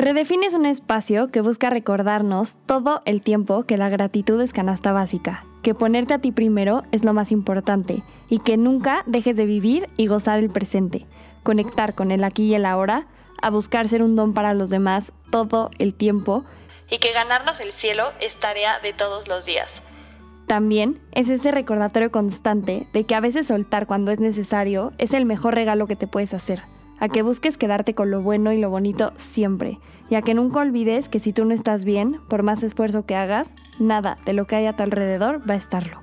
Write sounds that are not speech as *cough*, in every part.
Redefine un espacio que busca recordarnos todo el tiempo que la gratitud es canasta básica, que ponerte a ti primero es lo más importante y que nunca dejes de vivir y gozar el presente, conectar con el aquí y el ahora, a buscar ser un don para los demás todo el tiempo y que ganarnos el cielo es tarea de todos los días. También es ese recordatorio constante de que a veces soltar cuando es necesario es el mejor regalo que te puedes hacer a que busques quedarte con lo bueno y lo bonito siempre, y a que nunca olvides que si tú no estás bien, por más esfuerzo que hagas, nada de lo que hay a tu alrededor va a estarlo.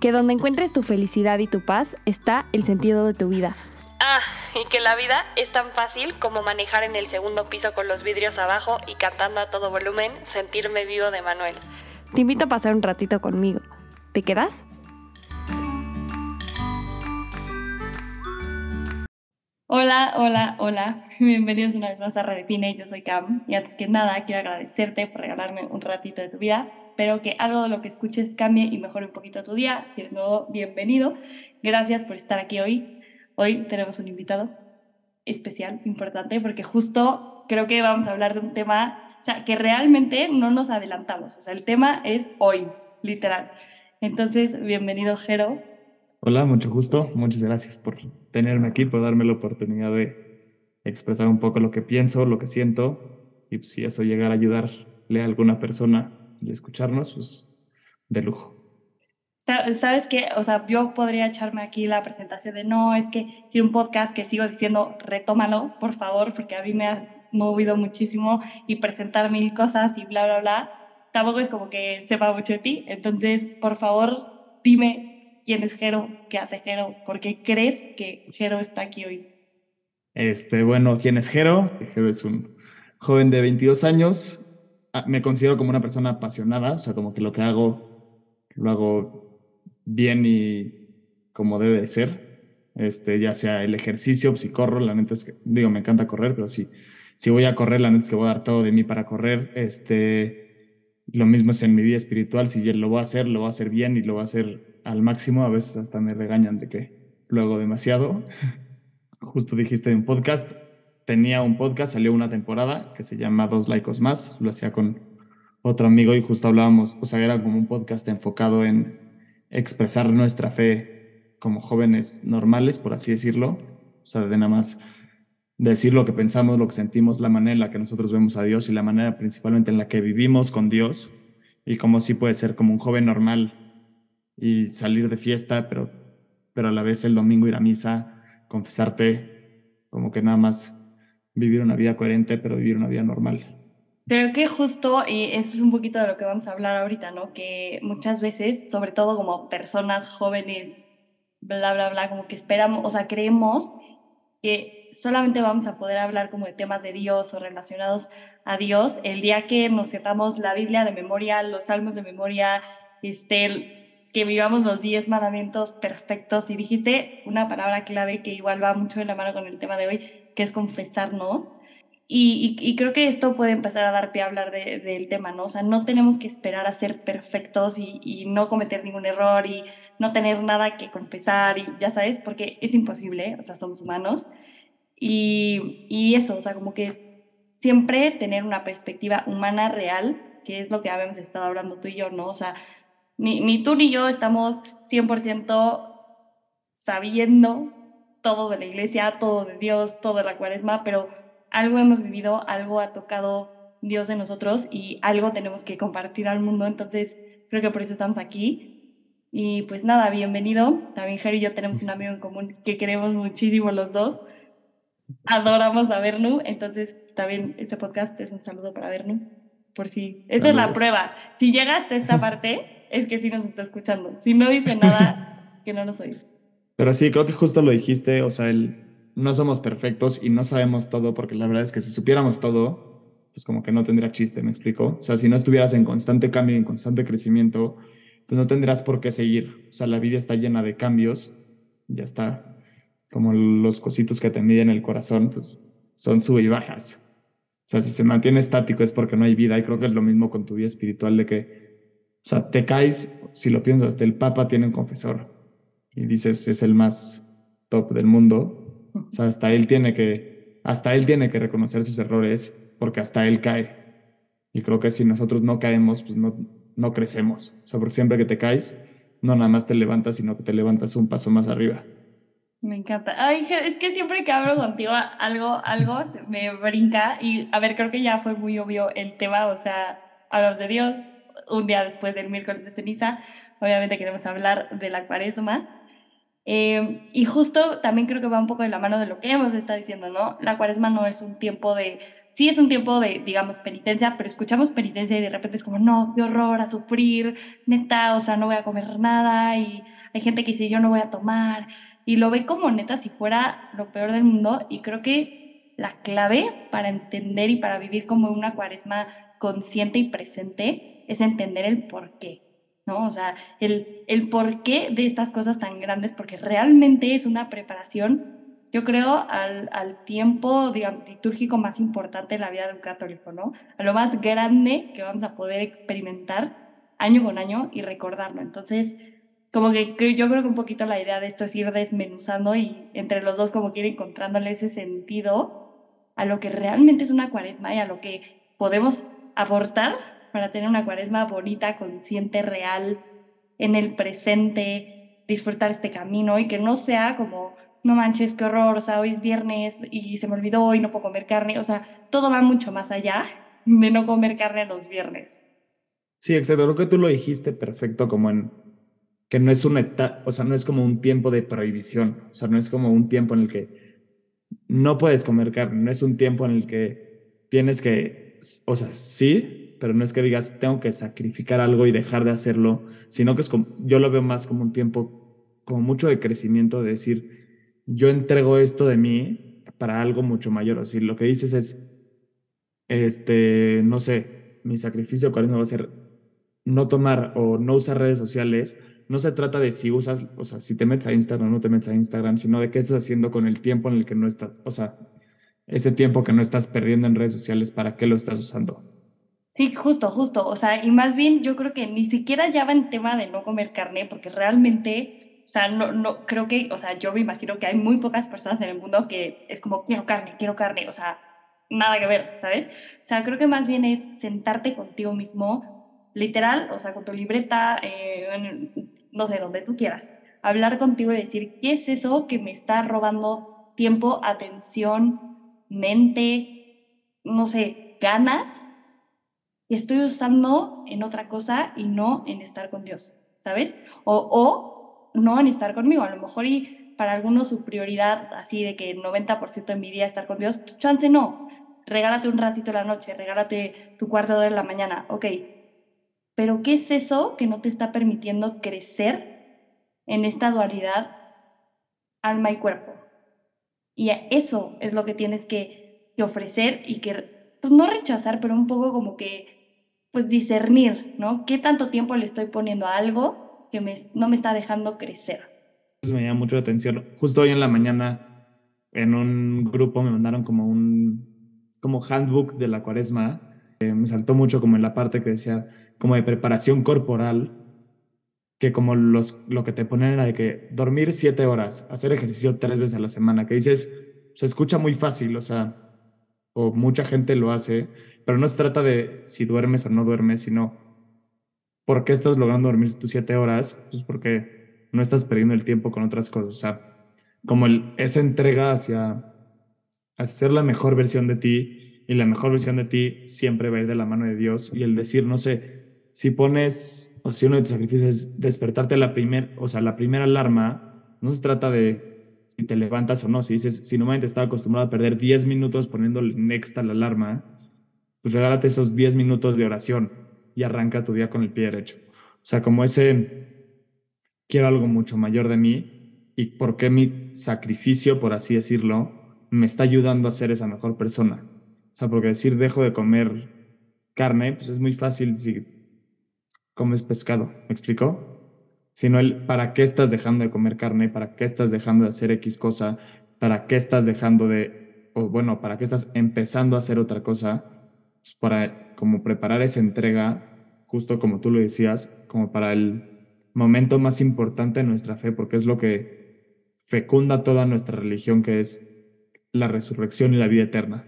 Que donde encuentres tu felicidad y tu paz está el sentido de tu vida. Ah, y que la vida es tan fácil como manejar en el segundo piso con los vidrios abajo y cantando a todo volumen Sentirme vivo de Manuel. Te invito a pasar un ratito conmigo. ¿Te quedas? Hola, hola, hola. Bienvenidos una vez más a Redefine. Yo soy Cam. Y antes que nada, quiero agradecerte por regalarme un ratito de tu vida. Espero que algo de lo que escuches cambie y mejore un poquito tu día. Si eres nuevo, bienvenido. Gracias por estar aquí hoy. Hoy tenemos un invitado especial, importante, porque justo creo que vamos a hablar de un tema, que realmente no nos adelantamos. O sea, el tema es hoy, literal. Entonces, bienvenido, Jero. Hola, mucho gusto. Muchas gracias por tenerme aquí, por darme la oportunidad de expresar un poco lo que pienso, lo que siento. Y pues, si eso llegara a ayudarle a alguna persona y escucharnos, pues de lujo. ¿Sabes qué? O sea, yo podría echarme aquí la presentación de no, es que tiene un podcast que sigo diciendo, retómalo, por favor, porque a mí me ha movido muchísimo y presentar mil cosas y bla, bla, bla. Tampoco es como que sepa mucho de ti. Entonces, por favor, dime quién es Jero, qué hace Jero, por qué crees que Jero está aquí hoy. Este, bueno, ¿quién es Jero? Jero es un joven de 22 años. Ah, me considero como una persona apasionada, o sea, como que lo que hago lo hago bien y como debe de ser. Este, ya sea el ejercicio, si corro, la neta es que, digo, me encanta correr, pero si, si voy a correr, la neta es que voy a dar todo de mí para correr. Este, lo mismo es en mi vida espiritual, si lo voy a hacer, lo voy a hacer bien y lo voy a hacer al máximo, a veces hasta me regañan de que lo hago demasiado. *laughs* Justo dijiste un podcast, tenía un podcast, salió una temporada que se llama Dos Laicos Más, lo hacía con otro amigo y justo hablábamos, o sea, era como un podcast enfocado en expresar nuestra fe como jóvenes normales, por así decirlo, o sea, de nada más decir lo que pensamos, lo que sentimos, la manera en la que nosotros vemos a Dios y la manera principalmente en la que vivimos con Dios y cómo sí puede ser como un joven normal y salir de fiesta, pero, pero a la vez el domingo ir a misa, confesarte, como que nada más vivir una vida coherente, pero vivir una vida normal. Creo que justo, y eso es un poquito de lo que vamos a hablar ahorita, ¿no? Que muchas veces, sobre todo como personas jóvenes, bla, bla, bla, como que esperamos, o sea, creemos que solamente vamos a poder hablar como de temas de Dios o relacionados a Dios el día que nos sepamos la Biblia de memoria, los salmos de memoria, este, que vivamos los diez mandamientos perfectos. Y dijiste una palabra clave que igual va mucho en la mano con el tema de hoy, que es confesarnos. Y, creo que esto puede empezar a dar pie a hablar del tema, ¿no? O sea, no tenemos que esperar a ser perfectos y, y, no cometer ningún error y no tener nada que confesar y ya sabes, porque es imposible, o sea, somos humanos. Y, y eso, o sea, como que siempre tener una perspectiva humana real, que es lo que habíamos estado hablando tú y yo, ¿no? O sea, ni, ni tú ni yo estamos 100% sabiendo todo de la iglesia, todo de Dios, todo de la cuaresma, pero algo hemos vivido, algo ha tocado Dios en nosotros y algo tenemos que compartir al mundo. Entonces, creo que por eso estamos aquí. Y pues nada, bienvenido. También Jerry y yo tenemos un amigo en común que queremos muchísimo los dos. Adoramos a Bernu. Entonces, también este podcast es un saludo para Bernu. Por si. Esa es la prueba. Si llega hasta esta *laughs* parte, es que sí nos está escuchando. Si no dice nada, *laughs* es que no nos oye. Pero sí, creo que justo lo dijiste. O sea, el no somos perfectos y no sabemos todo, porque la verdad es que si supiéramos todo, pues como que no tendría chiste, ¿me explico? O sea, si no estuvieras en constante cambio, en constante crecimiento, pues no tendrás por qué seguir. O sea, la vida está llena de cambios, ya está. Como los cositos que te miden el corazón, pues son sub y bajas. O sea, si se mantiene estático es porque no hay vida y creo que es lo mismo con tu vida espiritual de que, o sea, te caes, si lo piensas, hasta el Papa tiene un confesor y dices es el más top del mundo, o sea, hasta él tiene que, hasta él tiene que reconocer sus errores, porque hasta Él cae. Y creo que si nosotros no caemos, pues no, no crecemos. O sea, porque siempre que te caes, no nada más te levantas, sino que te levantas un paso más arriba. Me encanta. Ay, es que siempre que hablo contigo algo, algo me brinca y a ver, creo que ya fue muy obvio el tema, o sea, hablamos de Dios, un día después del miércoles de ceniza, obviamente queremos hablar de la cuaresma. Eh, y justo también creo que va un poco de la mano de lo que hemos estado diciendo, ¿no? La cuaresma no es un tiempo de, sí es un tiempo de, digamos, penitencia, pero escuchamos penitencia y de repente es como, no, qué horror, a sufrir, neta, o sea, no voy a comer nada y hay gente que dice, yo no voy a tomar y lo ve como neta si fuera lo peor del mundo y creo que la clave para entender y para vivir como una cuaresma consciente y presente es entender el por qué, ¿no? O sea, el, el por qué de estas cosas tan grandes, porque realmente es una preparación, yo creo, al, al tiempo, digamos, litúrgico más importante en la vida de un católico, ¿no? A lo más grande que vamos a poder experimentar año con año y recordarlo. Entonces, como que yo creo que un poquito la idea de esto es ir desmenuzando y entre los dos como que ir encontrándole ese sentido a lo que realmente es una cuaresma y a lo que podemos aportar para tener una cuaresma bonita, consciente, real, en el presente, disfrutar este camino y que no sea como, no manches, qué horror, o sea, hoy es viernes y se me olvidó y no puedo comer carne, o sea, todo va mucho más allá de no comer carne los viernes. Sí, exacto, creo que tú lo dijiste perfecto como en que no es una etapa, o sea, no es como un tiempo de prohibición, o sea, no es como un tiempo en el que no puedes comer carne, no es un tiempo en el que tienes que, o sea, sí, pero no es que digas tengo que sacrificar algo y dejar de hacerlo, sino que es como, yo lo veo más como un tiempo, como mucho de crecimiento, de decir, yo entrego esto de mí para algo mucho mayor, o sea, lo que dices es, este, no sé, mi sacrificio no va a ser no tomar o no usar redes sociales no se trata de si usas, o sea, si te metes a Instagram o no te metes a Instagram, sino de qué estás haciendo con el tiempo en el que no estás, o sea, ese tiempo que no estás perdiendo en redes sociales, ¿para qué lo estás usando? Sí, justo, justo. O sea, y más bien yo creo que ni siquiera ya va en tema de no comer carne, porque realmente, o sea, no, no, creo que, o sea, yo me imagino que hay muy pocas personas en el mundo que es como, quiero carne, quiero carne, o sea, nada que ver, ¿sabes? O sea, creo que más bien es sentarte contigo mismo, literal, o sea, con tu libreta, eh, no sé, donde tú quieras, hablar contigo y decir, ¿qué es eso que me está robando tiempo, atención, mente, no sé, ganas? Y estoy usando en otra cosa y no en estar con Dios, ¿sabes? O, no en estar conmigo. A lo mejor y para algunos su prioridad, así de que el 90% de mi día estar con Dios, pues, chance no. Regálate un ratito la noche, regálate tu cuarto de hora en la mañana, ok, pero ¿qué es eso que no te está permitiendo crecer en esta dualidad alma y cuerpo? Y eso es lo que tienes que, ofrecer y que, pues no rechazar, pero un poco como que, pues discernir, ¿no? ¿Qué tanto tiempo le estoy poniendo a algo que me, no me está dejando crecer? Me llama mucho la atención. Justo hoy en la mañana, en un grupo me mandaron como un, como handbook de la cuaresma. Eh, me saltó mucho como en la parte que decía, como de preparación corporal, que como los, lo que te ponen era de que dormir siete horas, hacer ejercicio tres veces a la semana, que dices, se escucha muy fácil, o sea, o mucha gente lo hace, pero no se trata de si duermes o no duermes, sino por qué estás logrando dormir tus siete horas, pues porque no estás perdiendo el tiempo con otras cosas, o sea, como el, esa entrega hacia hacer la mejor versión de ti y la mejor versión de ti siempre va a ir de la mano de Dios y el decir, no sé, si pones, o si uno de tus sacrificios es despertarte la primera, o sea, la primera alarma, no se trata de si te levantas o no. Si dices, si normalmente estaba acostumbrado a perder 10 minutos poniéndole next a la alarma, pues regálate esos 10 minutos de oración y arranca tu día con el pie derecho. O sea, como ese, quiero algo mucho mayor de mí y por qué mi sacrificio, por así decirlo, me está ayudando a ser esa mejor persona. O sea, porque decir dejo de comer carne, pues es muy fácil si comes pescado, ¿me explico? Sino el para qué estás dejando de comer carne, para qué estás dejando de hacer X cosa, para qué estás dejando de, o bueno, para qué estás empezando a hacer otra cosa, pues para como preparar esa entrega, justo como tú lo decías, como para el momento más importante de nuestra fe, porque es lo que fecunda toda nuestra religión, que es la resurrección y la vida eterna.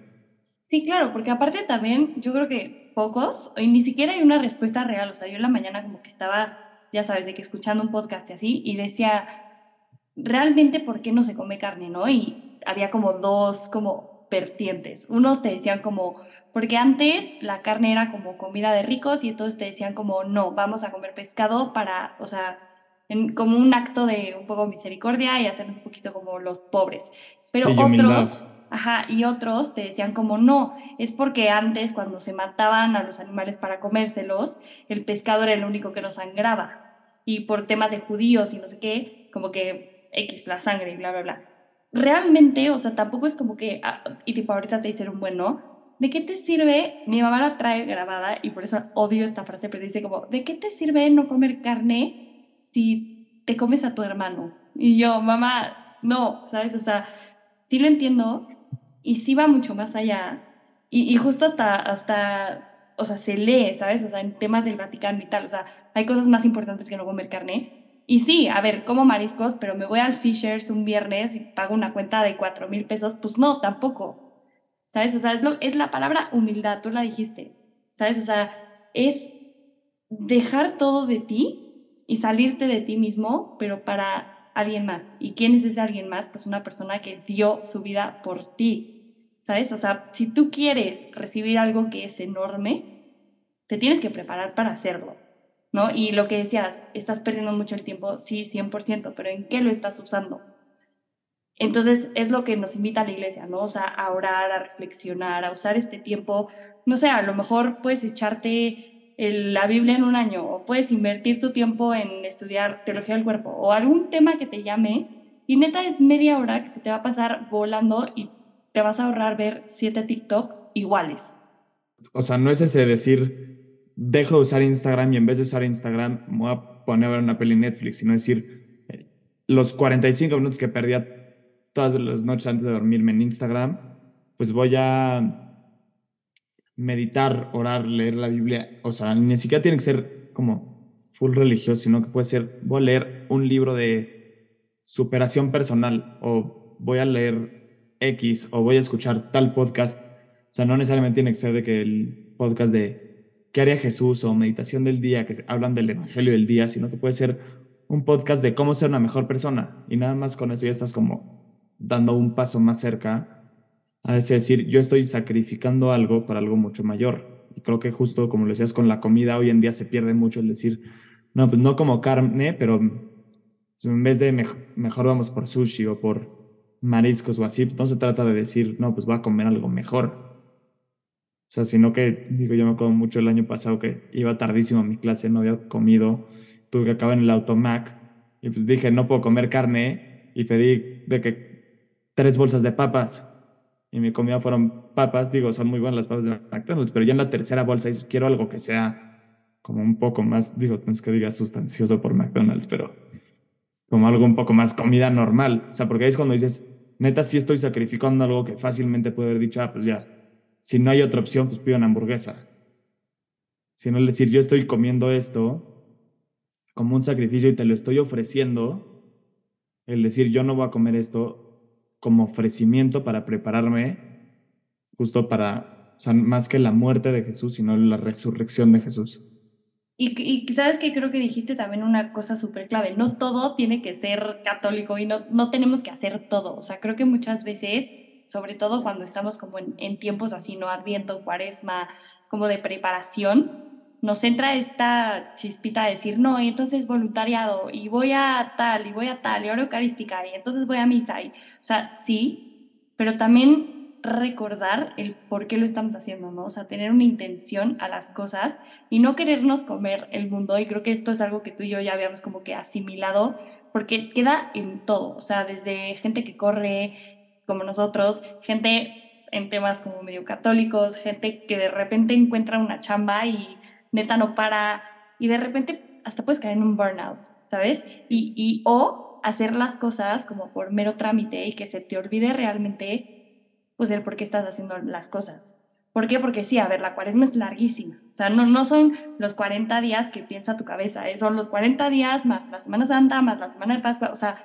Sí, claro, porque aparte también yo creo que pocos, y ni siquiera hay una respuesta real. O sea, yo en la mañana como que estaba, ya sabes, de que escuchando un podcast y así, y decía, realmente, ¿por qué no se come carne, no? Y había como dos, como vertientes. Unos te decían como, porque antes la carne era como comida de ricos y entonces te decían como, no, vamos a comer pescado para, o sea, como un acto de un poco misericordia y hacernos un poquito como los pobres. Pero otros... Ajá, y otros te decían como no, es porque antes cuando se mataban a los animales para comérselos, el pescado era el único que no sangraba. Y por temas de judíos y no sé qué, como que X la sangre y bla, bla, bla. Realmente, o sea, tampoco es como que, ah, y tipo ahorita te dicen un bueno, ¿de qué te sirve? Mi mamá la trae grabada y por eso odio esta frase, pero dice como, ¿de qué te sirve no comer carne si te comes a tu hermano? Y yo, mamá, no, ¿sabes? O sea, sí lo entiendo, y sí va mucho más allá. Y, justo hasta, hasta, o sea, se lee, ¿sabes? O sea, en temas del Vaticano y tal, o sea, hay cosas más importantes que no comer carne. Y sí, a ver, como mariscos, pero me voy al Fishers un viernes y pago una cuenta de cuatro mil pesos, pues no, tampoco. ¿Sabes? O sea, es, la palabra humildad, tú la dijiste. ¿Sabes? O sea, es dejar todo de ti y salirte de ti mismo, pero para alguien más. ¿Y quién es ese alguien más? Pues una persona que dio su vida por ti. ¿sabes? O sea, si tú quieres recibir algo que es enorme, te tienes que preparar para hacerlo, ¿no? Y lo que decías, estás perdiendo mucho el tiempo, sí, 100%, pero ¿en qué lo estás usando? Entonces es lo que nos invita a la iglesia, ¿no? O sea, a orar, a reflexionar, a usar este tiempo. No sé, a lo mejor puedes echarte la Biblia en un año o puedes invertir tu tiempo en estudiar teología del cuerpo o algún tema que te llame y neta es media hora que se te va a pasar volando y te vas a ahorrar ver siete TikToks iguales. O sea, no es ese decir, dejo de usar Instagram y en vez de usar Instagram me voy a poner a ver una peli en Netflix, sino decir, los 45 minutos que perdía todas las noches antes de dormirme en Instagram, pues voy a meditar, orar, leer la Biblia. O sea, ni siquiera tiene que ser como full religioso, sino que puede ser, voy a leer un libro de superación personal o voy a leer X o voy a escuchar tal podcast. O sea, no necesariamente tiene que ser de que el podcast de ¿qué haría Jesús? o meditación del día, que hablan del Evangelio del día, sino que puede ser un podcast de cómo ser una mejor persona. Y nada más con eso ya estás como dando un paso más cerca a decir, yo estoy sacrificando algo para algo mucho mayor. Y creo que justo como lo decías con la comida, hoy en día se pierde mucho el decir, no, pues no como carne, pero en vez de mejor vamos por sushi o por mariscos o así, no se trata de decir, no, pues voy a comer algo mejor. O sea, sino que, digo, yo me acuerdo mucho el año pasado que iba tardísimo a mi clase, no había comido, tuve que acabar en el automac y pues dije, no puedo comer carne y pedí de que tres bolsas de papas y mi comida fueron papas, digo, son muy buenas las papas de McDonald's, pero ya en la tercera bolsa quiero algo que sea como un poco más, digo, no es que diga sustancioso por McDonald's, pero como algo un poco más comida normal. O sea, porque es cuando dices, neta sí estoy sacrificando algo que fácilmente puedo haber dicho, ah, pues ya, si no hay otra opción, pues pido una hamburguesa. Sino el decir, yo estoy comiendo esto como un sacrificio y te lo estoy ofreciendo, el decir, yo no voy a comer esto como ofrecimiento para prepararme justo para, o sea, más que la muerte de Jesús, sino la resurrección de Jesús. Y, sabes que creo que dijiste también una cosa súper clave, no todo tiene que ser católico y no, no tenemos que hacer todo, o sea, creo que muchas veces, sobre todo cuando estamos como en, tiempos así, ¿no? Adviento, cuaresma, como de preparación, nos entra esta chispita de decir, no, y entonces voluntariado, y voy a tal, y voy a tal, y ahora eucarística, y entonces voy a misa, y, o sea, sí, pero también recordar el por qué lo estamos haciendo, ¿no? O sea, tener una intención a las cosas y no querernos comer el mundo. Y creo que esto es algo que tú y yo ya habíamos como que asimilado, porque queda en todo, o sea, desde gente que corre como nosotros, gente en temas como medio católicos, gente que de repente encuentra una chamba y neta para, y de repente hasta puedes caer en un burnout, ¿sabes? Y, y o hacer las cosas como por mero trámite y que se te olvide realmente pues el por qué estás haciendo las cosas. ¿Por qué? Porque sí, a ver, la cuaresma es larguísima. O sea, no, no son los 40 días que piensa tu cabeza, ¿eh? son los 40 días más la Semana Santa, más la Semana de Pascua. O sea,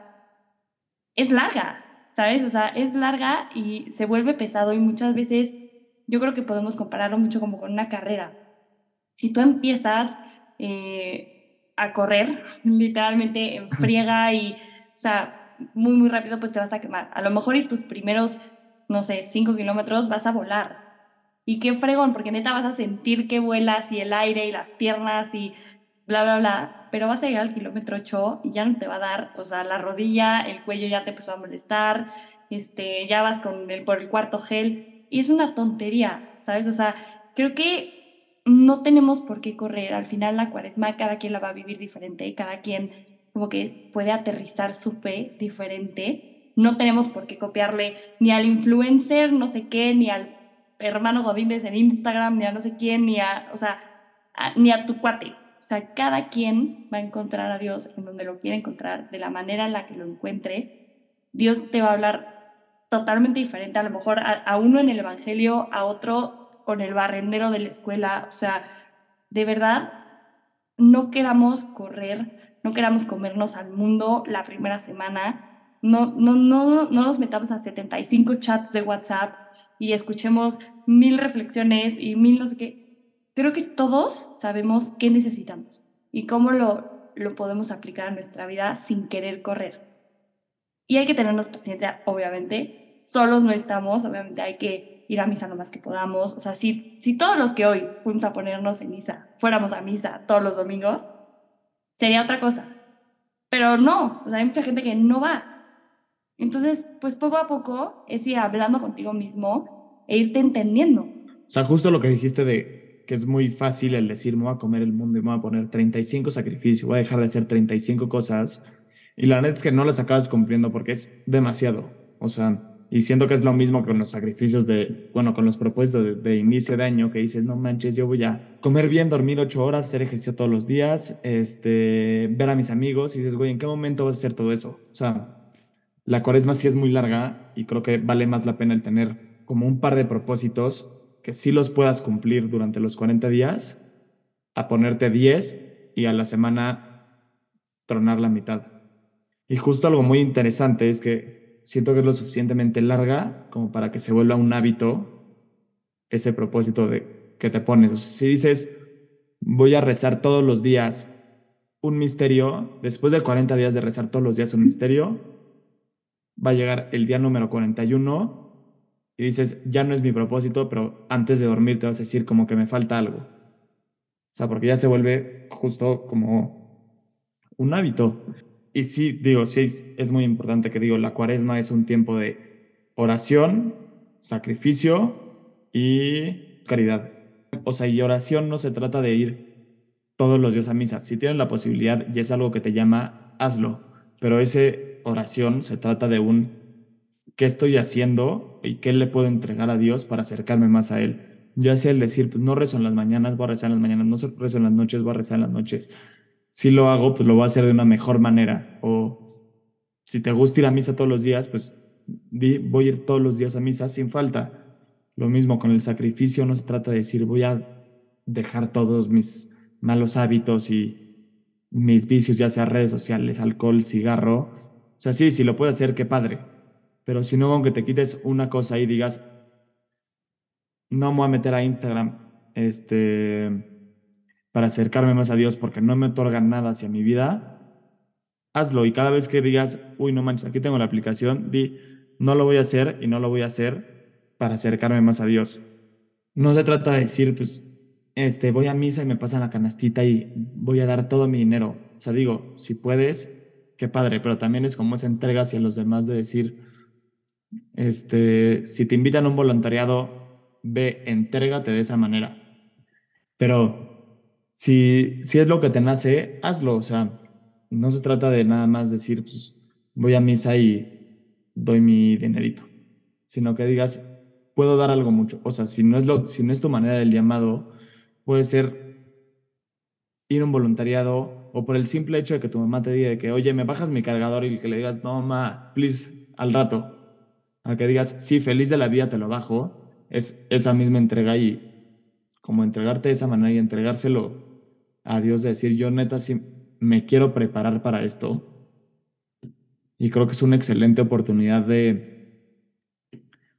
es larga, ¿sabes? O sea, es larga y se vuelve pesado y muchas veces yo creo que podemos compararlo mucho como con una carrera. Si tú empiezas eh, a correr, literalmente en friega y, o sea, muy, muy rápido, pues te vas a quemar. A lo mejor y tus primeros, no sé, cinco kilómetros vas a volar. Y qué fregón, porque neta vas a sentir que vuelas y el aire y las piernas y bla, bla, bla. Pero vas a llegar al kilómetro 8 y ya no te va a dar, o sea, la rodilla, el cuello ya te empezó a molestar, este, ya vas con el, por el cuarto gel. Y es una tontería, ¿sabes? O sea, creo que no tenemos por qué correr. Al final la cuaresma cada quien la va a vivir diferente, cada quien como que puede aterrizar su fe diferente. No tenemos por qué copiarle ni al influencer, no sé qué, ni al hermano Godínez en Instagram, ni a no sé quién, ni a, o sea, ni a tu cuate. O sea, cada quien va a encontrar a Dios en donde lo quiere encontrar, de la manera en la que lo encuentre. Dios te va a hablar totalmente diferente, a lo mejor a, uno en el Evangelio, a otro con el barrendero de la escuela. O sea, de verdad, no queramos correr, no queramos comernos al mundo la primera semana. No, no, no, no nos metamos a 75 chats de WhatsApp y escuchemos mil reflexiones y mil no sé qué. Creo que todos sabemos qué necesitamos y cómo lo, lo podemos aplicar a nuestra vida sin querer correr. Y hay que tenernos paciencia, obviamente. Solos no estamos, obviamente hay que ir a misa lo más que podamos. O sea, si, si todos los que hoy fuimos a ponernos en misa fuéramos a misa todos los domingos, sería otra cosa. Pero no, o sea, hay mucha gente que no va. Entonces, pues poco a poco es ir hablando contigo mismo e irte entendiendo. O sea, justo lo que dijiste de que es muy fácil el decir, me voy a comer el mundo y me voy a poner 35 sacrificios, voy a dejar de hacer 35 cosas y la neta es que no las acabas cumpliendo porque es demasiado. O sea, y siento que es lo mismo con los sacrificios de, bueno, con los propósitos de, inicio de año que dices, no manches, yo voy a comer bien, dormir ocho horas, hacer ejercicio todos los días, este, ver a mis amigos y dices, güey, ¿en qué momento vas a hacer todo eso? O sea, la cuaresma sí es muy larga y creo que vale más la pena el tener como un par de propósitos que sí los puedas cumplir durante los 40 días, a ponerte 10 y a la semana tronar la mitad. Y justo algo muy interesante es que siento que es lo suficientemente larga como para que se vuelva un hábito ese propósito de que te pones. si dices, voy a rezar todos los días un misterio, después de 40 días de rezar todos los días un misterio, va a llegar el día número 41 y dices, ya no es mi propósito, pero antes de dormir te vas a decir como que me falta algo. O sea, porque ya se vuelve justo como un hábito. Y sí, digo, sí, es muy importante que digo, la cuaresma es un tiempo de oración, sacrificio y caridad. O sea, y oración no se trata de ir todos los días a misa. Si tienes la posibilidad y es algo que te llama, hazlo. Pero ese oración se trata de un qué estoy haciendo y qué le puedo entregar a Dios para acercarme más a Él. Ya sea el decir, pues no rezo en las mañanas, voy a rezar en las mañanas, no rezo en las noches, voy a rezar en las noches si lo hago, pues lo voy a hacer de una mejor manera. O si te gusta ir a misa todos los días, pues voy a ir todos los días a misa sin falta. Lo mismo con el sacrificio, no se trata de decir voy a dejar todos mis malos hábitos y mis vicios, ya sea redes sociales, alcohol, cigarro. O sea, sí, si lo puedo hacer, qué padre. Pero si no, aunque te quites una cosa y digas, no me voy a meter a Instagram, este, para acercarme más a Dios porque no me otorgan nada hacia mi vida, hazlo. Y cada vez que digas, uy, no manches, aquí tengo la aplicación, di, no lo voy a hacer y no lo voy a hacer para acercarme más a Dios. No se trata de decir, pues, este, voy a misa y me pasan la canastita y voy a dar todo mi dinero. O sea, digo, si puedes, qué padre, pero también es como esa entrega hacia los demás de decir, este, si te invitan a un voluntariado, ve, entrégate de esa manera. Pero si, si es lo que te nace, hazlo. O sea, no se trata de nada más decir, pues voy a misa y doy mi dinerito, sino que digas, puedo dar algo mucho. O sea, si no es, lo, si no es tu manera del llamado, puede ser ir a un voluntariado o por el simple hecho de que tu mamá te diga que, oye, me bajas mi cargador y que le digas, no, ma, please, al rato. A que digas, sí, feliz de la vida te lo bajo, es esa misma entrega y como entregarte de esa manera y entregárselo a Dios de decir, yo neta sí me quiero preparar para esto. Y creo que es una excelente oportunidad de,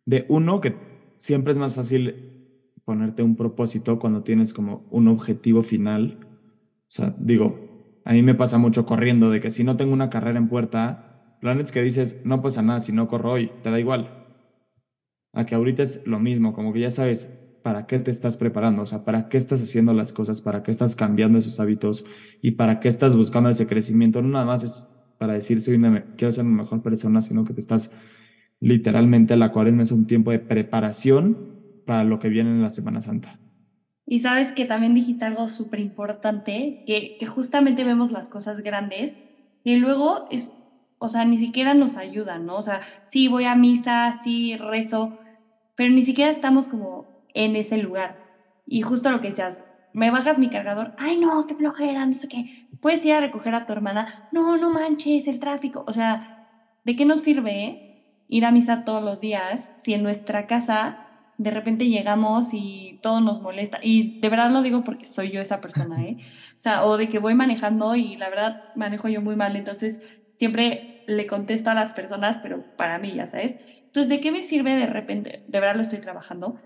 de uno, que siempre es más fácil ponerte un propósito cuando tienes como un objetivo final. O sea, digo, a mí me pasa mucho corriendo de que si no tengo una carrera en puerta, planes que dices, no pasa nada si no corro hoy, te da igual. A que ahorita es lo mismo, como que ya sabes para qué te estás preparando, o sea, para qué estás haciendo las cosas, para qué estás cambiando esos hábitos y para qué estás buscando ese crecimiento. No nada más es para decir, soy una, quiero ser una mejor persona, sino que te estás literalmente, la cuaresma es un tiempo de preparación para lo que viene en la Semana Santa. Y sabes que también dijiste algo súper importante, que, que justamente vemos las cosas grandes y luego es, o sea, ni siquiera nos ayudan, ¿no? O sea, sí voy a misa, sí rezo, pero ni siquiera estamos como en ese lugar. Y justo lo que decías, me bajas mi cargador, ay no, qué flojera, no sé qué. Puedes ir a recoger a tu hermana, no, no manches, el tráfico. O sea, ¿de qué nos sirve ir a misa todos los días si en nuestra casa de repente llegamos y todo nos molesta? Y de verdad lo digo porque soy yo esa persona, ¿eh? O sea, o de que voy manejando y la verdad manejo yo muy mal, entonces siempre le contesto a las personas, pero para mí, ya sabes. Entonces, ¿de qué me sirve de repente? De verdad lo estoy trabajando,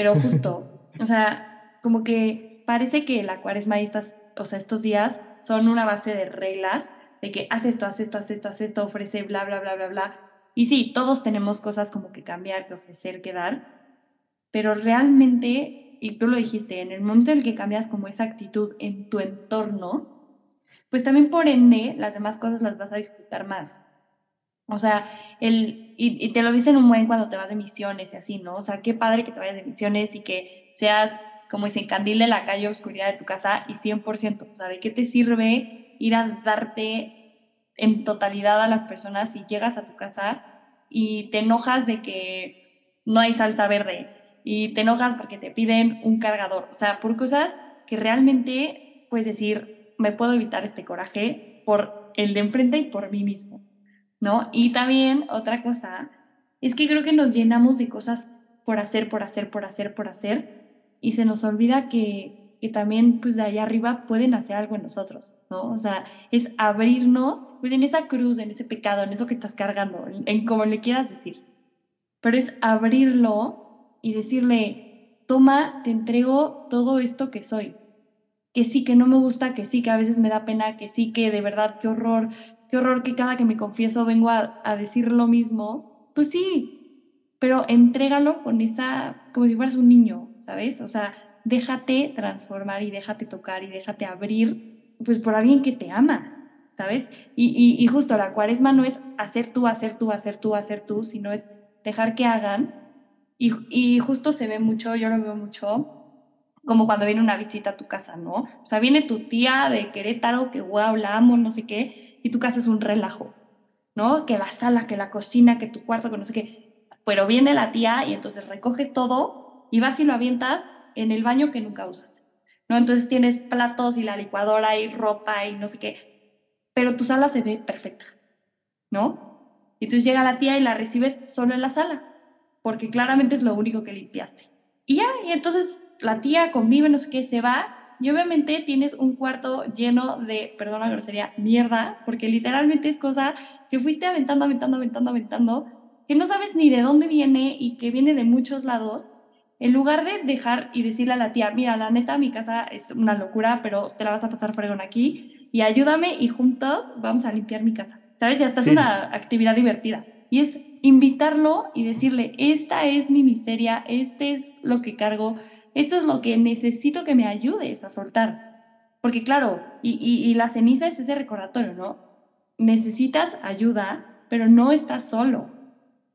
pero *laughs* justo, o sea, como que parece que la cuaresma y estas, o sea, estos días son una base de reglas, de que haz esto, haz esto, haz esto, haz esto, ofrece, bla, bla, bla, bla, bla. Y sí, todos tenemos cosas como que cambiar, que ofrecer, que dar, pero realmente, y tú lo dijiste, en el momento en el que cambias como esa actitud en tu entorno, pues también por ende las demás cosas las vas a disfrutar más. O sea, el, y, te lo dicen un buen cuando te vas de misiones y así, ¿no? O sea, qué padre que te vayas de misiones y que seas como dicen, candil de la calle, oscuridad de tu casa y 100%. O sea, ¿de qué te sirve ir a darte en totalidad a las personas si llegas a tu casa y te enojas de que no hay salsa verde y te enojas porque te piden un cargador? O sea, por cosas que realmente puedes decir, me puedo evitar este coraje por el de enfrente y por mí mismo, ¿no? Y también otra cosa es que creo que nos llenamos de cosas por hacer, por hacer, por hacer, por hacer y se nos olvida que, que también pues de allá arriba pueden hacer algo en nosotros, ¿no? O sea, es abrirnos pues en esa cruz, en ese pecado, en eso que estás cargando, en, como le quieras decir. Pero es abrirlo y decirle, toma, te entrego todo esto que soy. Que sí, que no me gusta, que sí, que a veces me da pena, que sí, que de verdad, qué horror, qué horror que cada que me confieso vengo a, a decir lo mismo. Pues sí, pero entrégalo con esa, como si fueras un niño, ¿sabes? O sea, déjate transformar y déjate tocar y déjate abrir, pues por alguien que te ama, ¿sabes? Y, y, justo la cuaresma no es hacer tú, hacer tú, hacer tú, hacer tú, sino es dejar que hagan. Y, y justo se ve mucho, yo lo veo mucho, como cuando viene una visita a tu casa, ¿no? O sea, viene tu tía de Querétaro, que wow, la amo, no sé qué, y tu casa es un relajo, ¿no? Que la sala, que la cocina, que tu cuarto, que no sé qué. Pero viene la tía y entonces recoges todo y vas y lo avientas en el baño que nunca usas. ¿no? Entonces tienes platos y la licuadora y ropa y no sé qué, pero tu sala se ve perfecta, ¿no? Y entonces llega la tía y la recibes solo en la sala, porque claramente es lo único que limpiaste. Y ya, y entonces la tía convive, no sé qué, se va, y obviamente tienes un cuarto lleno de, perdón la grosería, mierda, porque literalmente es cosa que fuiste aventando, aventando, aventando, aventando, que no sabes ni de dónde viene y que viene de muchos lados, en lugar de dejar y decirle a la tía, mira, la neta, mi casa es una locura, pero te la vas a pasar fregón aquí y ayúdame y juntos vamos a limpiar mi casa. ¿Sabes? Y hasta es una actividad divertida. Y es invitarlo y decirle, esta es mi miseria, este es lo que cargo, esto es lo que necesito que me ayudes a soltar. Porque claro, y, y, y la ceniza es ese recordatorio, ¿no? Necesitas ayuda, pero no estás solo.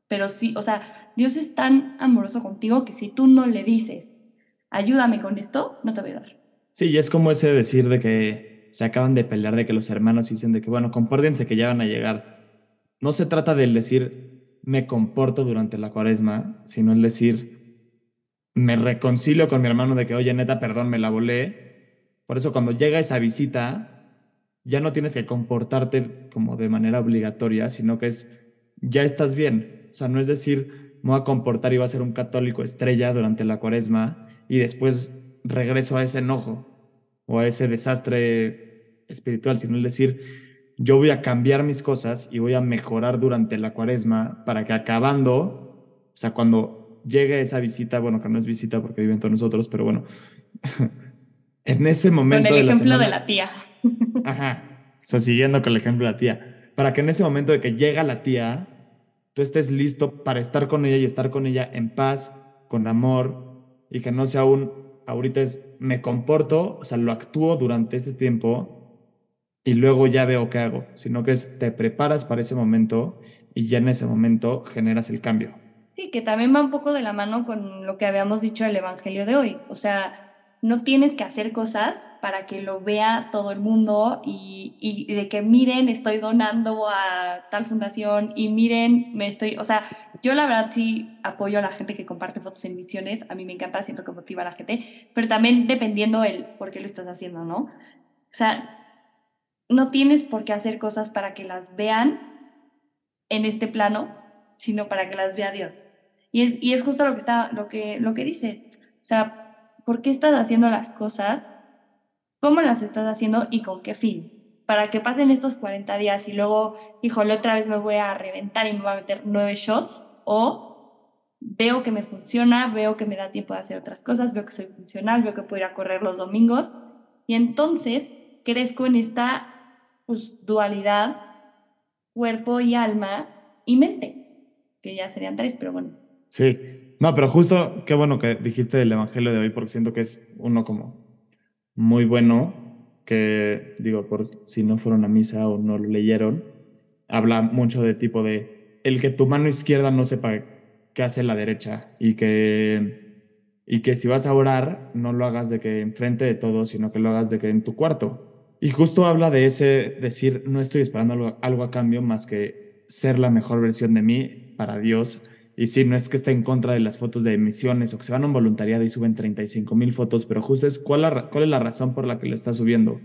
Pero sí, o sea, Dios es tan amoroso contigo que si tú no le dices, ayúdame con esto, no te voy a dar. Sí, y es como ese decir de que se acaban de pelear, de que los hermanos dicen de que, bueno, compórtense que ya van a llegar. No se trata del decir, me comporto durante la cuaresma, sino el decir, me reconcilio con mi hermano de que, oye, neta, perdón, me la volé. Por eso cuando llega esa visita, ya no tienes que comportarte como de manera obligatoria, sino que es, ya estás bien. O sea, no es decir, me voy a comportar y voy a ser un católico estrella durante la cuaresma y después regreso a ese enojo o a ese desastre espiritual, sino es decir, yo voy a cambiar mis cosas y voy a mejorar durante la cuaresma para que acabando, o sea, cuando llegue esa visita, bueno, que no es visita porque viven todos nosotros, pero bueno, *laughs* en ese momento... Con el ejemplo de la tía. *laughs* Ajá, o sea, siguiendo con el ejemplo de la tía, para que en ese momento de que llega la tía, tú estés listo para estar con ella y estar con ella en paz, con amor, y que no sea un, ahorita es, me comporto, o sea, lo actúo durante este tiempo y luego ya veo qué hago, sino que es, te preparas para ese momento y ya en ese momento generas el cambio. Sí, que también va un poco de la mano con lo que habíamos dicho del Evangelio de hoy. O sea, no tienes que hacer cosas para que lo vea todo el mundo y, y, de que miren, estoy donando a tal fundación y miren, me estoy, o sea, yo la verdad sí apoyo a la gente que comparte fotos en misiones, a mí me encanta, siento que motiva a la gente, pero también dependiendo el por qué lo estás haciendo, ¿no? O sea, no tienes por qué hacer cosas para que las vean en este plano, sino para que las vea Dios. Y es, y es justo lo que, está, lo, que, lo que dices. O sea, ¿por qué estás haciendo las cosas? ¿Cómo las estás haciendo y con qué fin? Para que pasen estos 40 días y luego, híjole, otra vez me voy a reventar y me voy a meter nueve shots. O veo que me funciona, veo que me da tiempo de hacer otras cosas, veo que soy funcional, veo que puedo ir a correr los domingos. Y entonces crezco en esta pues, dualidad cuerpo y alma y mente, que ya serían tres, pero bueno. Sí, no, pero justo qué bueno que dijiste del Evangelio de hoy, porque siento que es uno como muy bueno, que digo, por si no fueron a misa o no lo leyeron, habla mucho de tipo de el que tu mano izquierda no sepa qué hace la derecha y que, y que si vas a orar, no lo hagas de que enfrente de todos, sino que lo hagas de que en tu cuarto y justo habla de ese decir, no estoy esperando algo, a cambio más que ser la mejor versión de mí para Dios. Y sí, no es que esté en contra de las fotos de emisiones o que se van a un voluntariado y suben 35 mil fotos, pero justo es cuál, es la razón por la que lo está subiendo.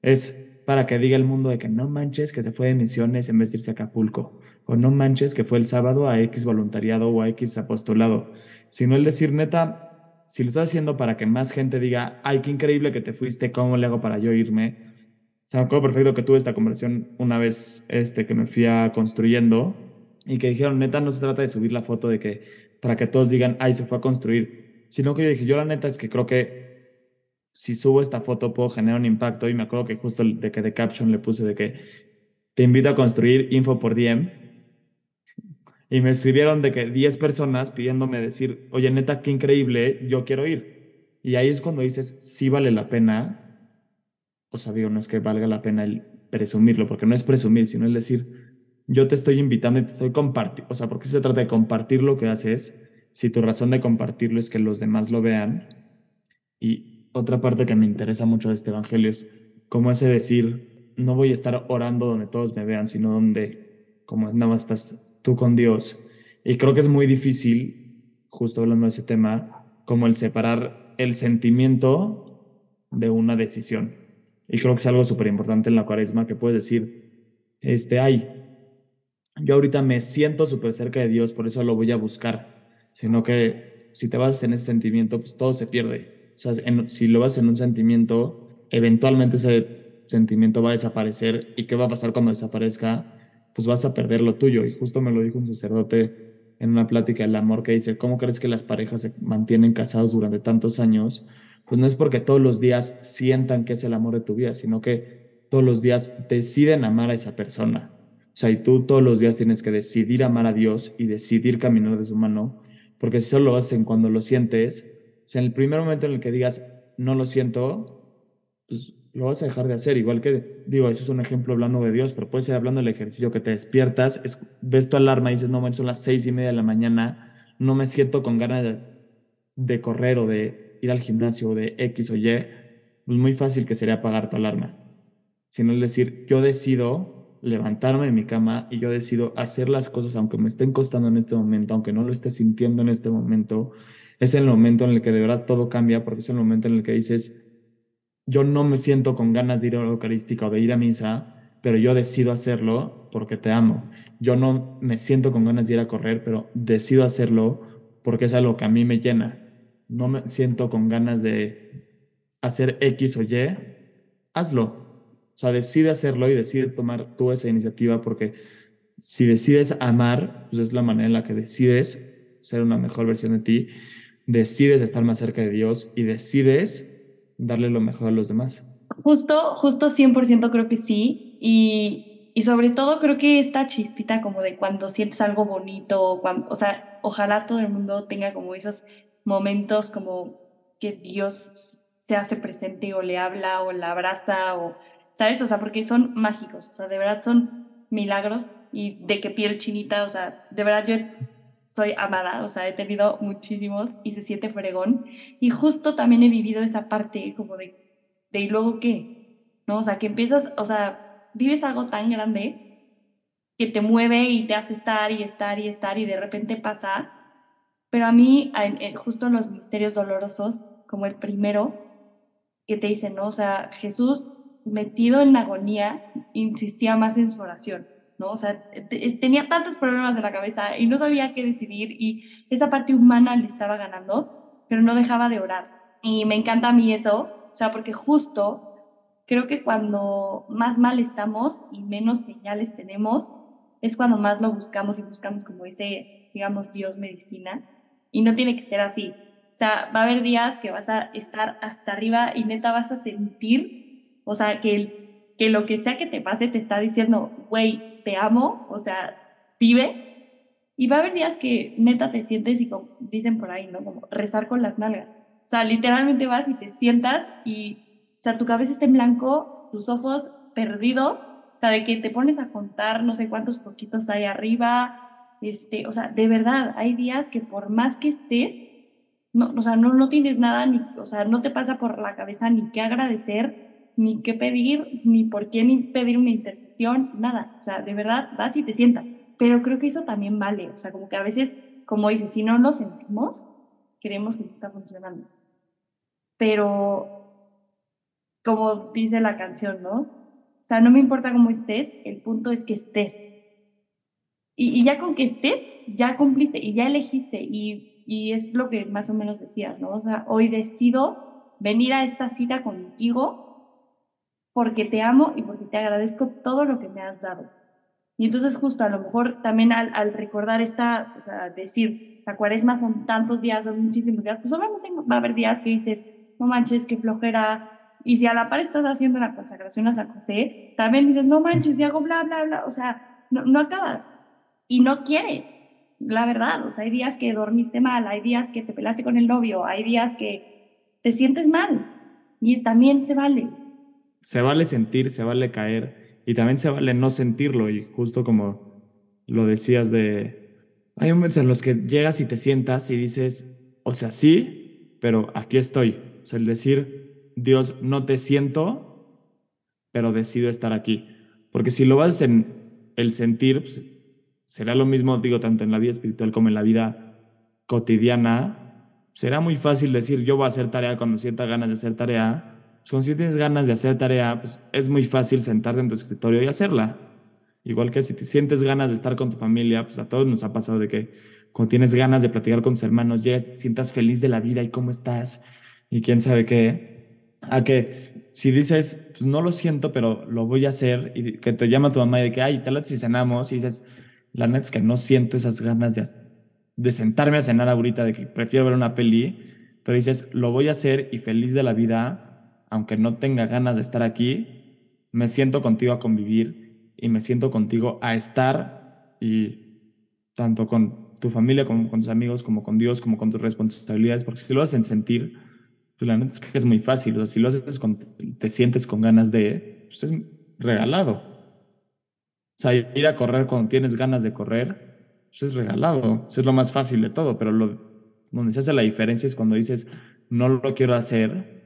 Es para que diga el mundo de que no manches que se fue de misiones en vez de irse a Acapulco, o no manches que fue el sábado a X voluntariado o a X apostolado, sino el decir, neta, si lo estás haciendo para que más gente diga, ay, qué increíble que te fuiste, ¿cómo le hago para yo irme? O me acuerdo perfecto que tuve esta conversación una vez este, que me fui construyendo y que dijeron, neta, no se trata de subir la foto de que para que todos digan, ay, se fue a construir, sino que yo dije, yo la neta es que creo que si subo esta foto puedo generar un impacto y me acuerdo que justo de que de caption le puse de que te invito a construir info por DM y me escribieron de que 10 personas pidiéndome decir, oye, neta, qué increíble, yo quiero ir. Y ahí es cuando dices, sí vale la pena o sea, digo, no es que valga la pena el presumirlo, porque no es presumir, sino el decir, yo te estoy invitando y te estoy compartiendo, o sea, porque se trata de compartir lo que haces, si tu razón de compartirlo es que los demás lo vean. Y otra parte que me interesa mucho de este evangelio es cómo ese decir, no voy a estar orando donde todos me vean, sino donde, como nada más estás tú con Dios. Y creo que es muy difícil, justo hablando de ese tema, como el separar el sentimiento de una decisión. Y creo que es algo súper importante en la cuaresma que puedes decir, este, ay, yo ahorita me siento súper cerca de Dios, por eso lo voy a buscar, sino que si te vas en ese sentimiento, pues todo se pierde. O sea, si lo vas en un sentimiento, eventualmente ese sentimiento va a desaparecer. ¿Y qué va a pasar cuando desaparezca? Pues vas a perder lo tuyo. Y justo me lo dijo un sacerdote en una plática del amor que dice, ¿cómo crees que las parejas se mantienen casados durante tantos años? pues no es porque todos los días sientan que es el amor de tu vida, sino que todos los días deciden amar a esa persona. O sea, y tú todos los días tienes que decidir amar a Dios y decidir caminar de su mano, porque si solo lo hacen cuando lo sientes, o sea, en el primer momento en el que digas, no lo siento, pues lo vas a dejar de hacer. Igual que, digo, eso es un ejemplo hablando de Dios, pero puede ser hablando del ejercicio que te despiertas, ves tu alarma y dices, no, son las seis y media de la mañana, no me siento con ganas de, de correr o de ir al gimnasio de X o Y, es pues muy fácil que sería apagar tu alarma. Sino es decir, yo decido levantarme de mi cama y yo decido hacer las cosas aunque me estén costando en este momento, aunque no lo esté sintiendo en este momento. Es el momento en el que de verdad todo cambia porque es el momento en el que dices, yo no me siento con ganas de ir a la Eucarística o de ir a misa, pero yo decido hacerlo porque te amo. Yo no me siento con ganas de ir a correr, pero decido hacerlo porque es algo que a mí me llena no me siento con ganas de hacer X o Y, hazlo. O sea, decide hacerlo y decide tomar tú esa iniciativa porque si decides amar, pues es la manera en la que decides ser una mejor versión de ti, decides estar más cerca de Dios y decides darle lo mejor a los demás. Justo, justo 100% creo que sí. Y, y, sobre todo creo que esta chispita como de cuando sientes algo bonito, cuando, o sea, ojalá todo el mundo tenga como esos momentos como que Dios se hace presente o le habla o la abraza o, ¿sabes? O sea, porque son mágicos, o sea, de verdad son milagros y de que piel chinita, o sea, de verdad yo soy amada, o sea, he tenido muchísimos y se siente fregón. Y justo también he vivido esa parte como de, de ¿y luego qué? ¿No? O sea, que empiezas, o sea, vives algo tan grande que te mueve y te hace estar y estar y estar y de repente pasa. Pero a mí, justo en los misterios dolorosos, como el primero, que te dice, ¿no? O sea, Jesús metido en agonía insistía más en su oración ¿no? O sea, tenía tantos problemas de la cabeza y no sabía qué decidir y esa parte humana le estaba ganando, pero no dejaba de orar. Y me encanta a mí eso, o sea, porque justo creo que cuando más mal estamos y menos señales tenemos, es cuando más lo buscamos y buscamos como ese, digamos, Dios medicina. Y no tiene que ser así. O sea, va a haber días que vas a estar hasta arriba y neta vas a sentir, o sea, que, que lo que sea que te pase te está diciendo, güey, te amo, o sea, vive. Y va a haber días que neta te sientes y como dicen por ahí, ¿no? Como rezar con las nalgas. O sea, literalmente vas y te sientas y, o sea, tu cabeza está en blanco, tus ojos perdidos, o sea, de que te pones a contar no sé cuántos poquitos hay arriba, este, o sea, de verdad, hay días que por más que estés, no, o sea, no, no tienes nada, ni, o sea, no te pasa por la cabeza ni qué agradecer, ni qué pedir, ni por qué pedir una intercesión, nada. O sea, de verdad, vas y te sientas. Pero creo que eso también vale. O sea, como que a veces, como dices, si no lo sentimos, creemos que está funcionando. Pero, como dice la canción, ¿no? O sea, no me importa cómo estés, el punto es que estés. Y, y ya con que estés, ya cumpliste y ya elegiste. Y, y es lo que más o menos decías, ¿no? O sea, hoy decido venir a esta cita contigo porque te amo y porque te agradezco todo lo que me has dado. Y entonces justo a lo mejor también al, recordar esta, o sea, decir, la cuaresma son tantos días, son muchísimos días, pues obviamente va a haber días que dices, no manches, qué flojera. Y si a la par estás haciendo la consagración a San José, también dices, no manches, y hago bla, bla, bla. O sea, no, no acabas. Y no quieres, la verdad. O sea, hay días que dormiste mal, hay días que te pelaste con el novio, hay días que te sientes mal. Y también se vale se vale sentir, se vale caer y también se vale no sentirlo y justo como lo decías de, hay momentos en los que llegas y te sientas y dices, o sea, sí, pero aquí estoy. O sea, el decir, Dios, no te siento, pero decido estar aquí. Porque si lo vas en el sentir, pues, será lo mismo, digo, tanto en la vida espiritual como en la vida cotidiana. Será muy fácil decir, yo voy a hacer tarea cuando sienta ganas de hacer tarea, pues, si tienes ganas de hacer tarea, pues es muy fácil sentarte en tu escritorio y hacerla. Igual que si te sientes ganas de estar con tu familia, pues a todos nos ha pasado de que cuando tienes ganas de platicar con tus hermanos, llegas, sientas feliz de la vida y cómo estás y quién sabe qué. A que si dices, pues no lo siento, pero lo voy a hacer y que te llama tu mamá y de que, ay, tal vez si cenamos y dices, la neta es que no siento esas ganas de, de sentarme a cenar ahorita, de que prefiero ver una peli, pero dices, lo voy a hacer y feliz de la vida aunque no tenga ganas de estar aquí, me siento contigo a convivir y me siento contigo a estar y tanto con tu familia como con tus amigos, como con Dios, como con tus responsabilidades, porque si lo hacen sentir, pues la neta es que es muy fácil, o sea, si lo haces con, te sientes con ganas de, pues es regalado. O sea, ir a correr cuando tienes ganas de correr, pues es regalado, eso es lo más fácil de todo, pero lo, donde se hace la diferencia es cuando dices, no lo quiero hacer,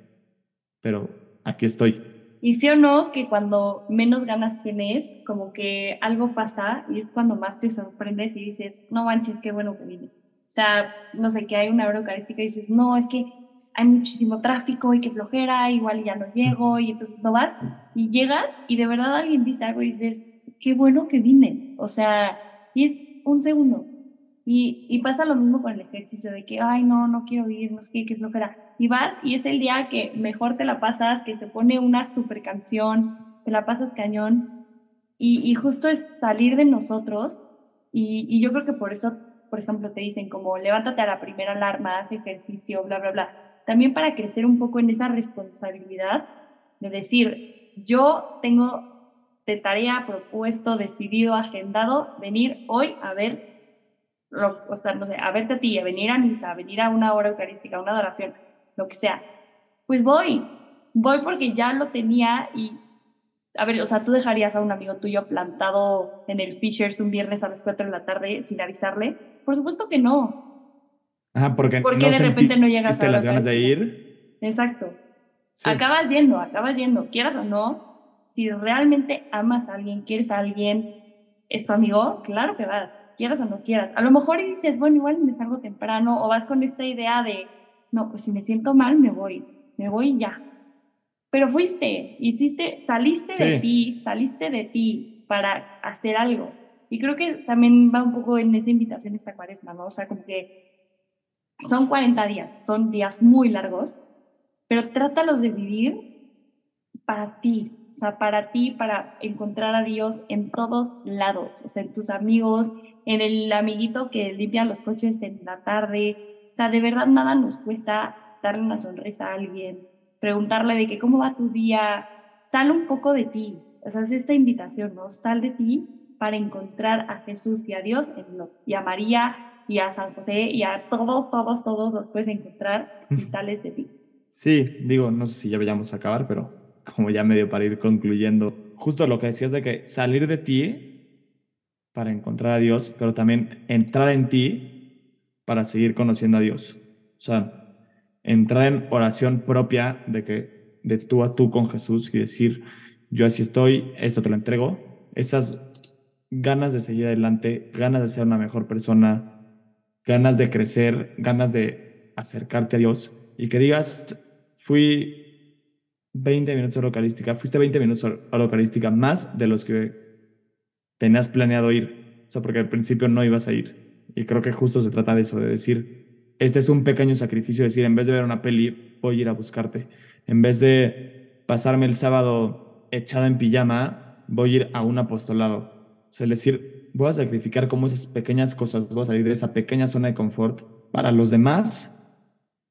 pero aquí estoy. Y sí o no, que cuando menos ganas tienes, como que algo pasa y es cuando más te sorprendes y dices, no manches, qué bueno que vine. O sea, no sé, que hay una hora eucarística y dices, no, es que hay muchísimo tráfico y qué flojera, igual ya no llego y entonces no vas y llegas y de verdad alguien dice algo y dices, qué bueno que vine. O sea, y es un segundo. Y, y pasa lo mismo con el ejercicio de que, ay, no, no quiero ir, no sé qué, qué flojera y vas y es el día que mejor te la pasas, que se pone una super canción, te la pasas cañón y, y justo es salir de nosotros y, y, yo creo que por eso por ejemplo, te dicen como levántate a la primera alarma, haz ejercicio, bla, bla, bla. También para crecer un poco en esa responsabilidad de decir, yo tengo de tarea propuesto, decidido, agendado, venir hoy a ver, o sea, no sé, a verte a ti, a venir a misa, a venir a una hora eucarística, a una adoración, lo que sea. Pues voy, voy porque ya lo tenía y, a ver, o sea, tú dejarías a un amigo tuyo plantado en el Fishers un viernes a las 4 de la tarde sin avisarle. Por supuesto que no. Ajá, porque, porque de repente no llegas a las ganas de ir. Exacto. Acabas yendo, acabas yendo, quieras o no. Si realmente amas a alguien, quieres a alguien, es tu amigo, claro que vas, quieras o no quieras. A lo mejor dices, bueno, igual me salgo temprano, o vas con esta idea de, no, pues si me siento mal, me voy, me voy ya. Pero fuiste, hiciste, saliste de ti, saliste de ti para hacer algo. Y creo que también va un poco en esa invitación esta cuaresma, ¿no? O sea, como que son 40 días, son días muy largos, pero trátalos de vivir para ti, o sea, para ti, para encontrar a Dios en todos lados, o sea, en tus amigos, en el amiguito que limpia los coches en la tarde, o sea, de verdad nada nos cuesta darle una sonrisa a alguien, preguntarle de que cómo va tu día, sal un poco de ti, o sea, es esta invitación, ¿no? Sal de ti para encontrar a Jesús y a Dios en lo, y a María y a San José y a todos, todos, todos los puedes encontrar si sales de ti. Sí, digo, no sé si ya vayamos a acabar, pero como ya medio para ir concluyendo, justo lo que decías de que salir de ti para encontrar a Dios, pero también entrar en ti para seguir conociendo a Dios. O sea, entrar en oración propia de que de tú a tú con Jesús y decir, yo así estoy, esto te lo entrego. Esas ganas de seguir adelante, ganas de ser una mejor persona, ganas de crecer, ganas de acercarte a Dios y que digas, fui 20 minutos a la fuiste 20 minutos a la más de los que tenías planeado ir. O sea, porque al principio no ibas a ir. Y creo que justo se trata de eso, de decir, este es un pequeño sacrificio, decir, en vez de ver una peli, voy a ir a buscarte. En vez de pasarme el sábado echado en pijama, voy a ir a un apostolado o sea, decir, voy a sacrificar como esas pequeñas cosas, voy a salir de esa pequeña zona de confort para los demás,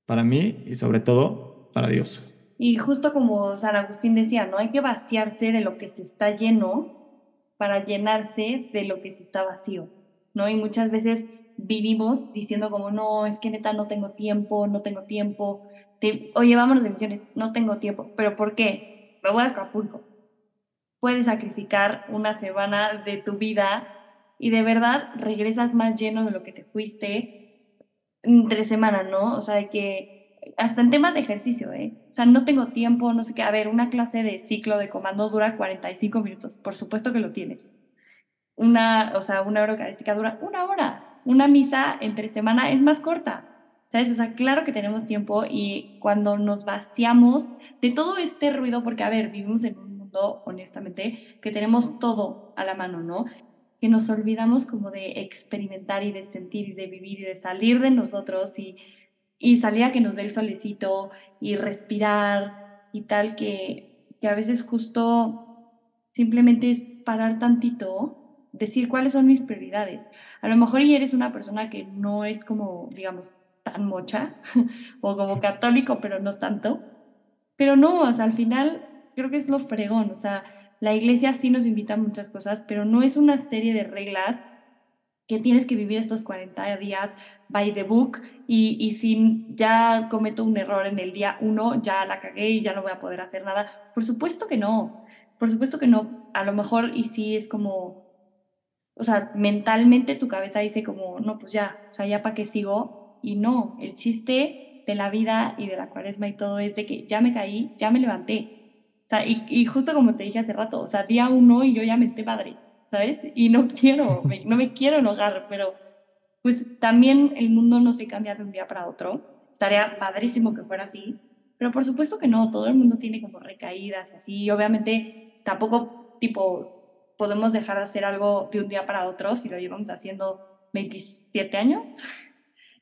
para mí y sobre todo para Dios. Y justo como San Agustín decía, ¿no? Hay que vaciarse de lo que se está lleno para llenarse de lo que se está vacío, ¿no? Y muchas veces vivimos diciendo como, no, es que neta no tengo tiempo, no tengo tiempo, te, oye, vámonos de misiones, no tengo tiempo, pero ¿por qué? Me voy a Acapulco, puedes sacrificar una semana de tu vida y de verdad regresas más lleno de lo que te fuiste entre semana, ¿no? O sea, de que hasta en temas de ejercicio, ¿eh? O sea, no tengo tiempo, no sé qué. A ver, una clase de ciclo de comando dura 45 minutos, por supuesto que lo tienes. Una, o sea, una hora eucarística dura una hora. Una misa entre semana es más corta. ¿Sabes? O sea, claro que tenemos tiempo y cuando nos vaciamos de todo este ruido, porque a ver, vivimos en un honestamente, que tenemos todo a la mano, ¿no? Que nos olvidamos como de experimentar y de sentir y de vivir y de salir de nosotros y, y salir a que nos dé el solecito y respirar y tal, que, que a veces justo simplemente es parar tantito, decir cuáles son mis prioridades. A lo mejor y eres una persona que no es como, digamos, tan mocha *laughs* o como católico, pero no tanto. Pero no, o sea, al final creo que es lo fregón, o sea, la iglesia sí nos invita a muchas cosas, pero no es una serie de reglas que tienes que vivir estos 40 días by the book y, y si ya cometo un error en el día uno, ya la cagué y ya no voy a poder hacer nada. Por supuesto que no, por supuesto que no. A lo mejor y sí es como, o sea, mentalmente tu cabeza dice como, no, pues ya, o sea, ya para qué sigo. Y no, el chiste de la vida y de la cuaresma y todo es de que ya me caí, ya me levanté, o sea, y, justo como te dije hace rato, o sea, día uno y yo ya metí padres, ¿sabes? Y no *laughs* quiero, no me quiero enojar, pero pues también el mundo no se cambia de un día para otro. Estaría padrísimo que fuera así, pero por supuesto que no, todo el mundo tiene como recaídas, así, y obviamente tampoco, tipo, podemos dejar de hacer algo de un día para otro si lo llevamos haciendo 27 años.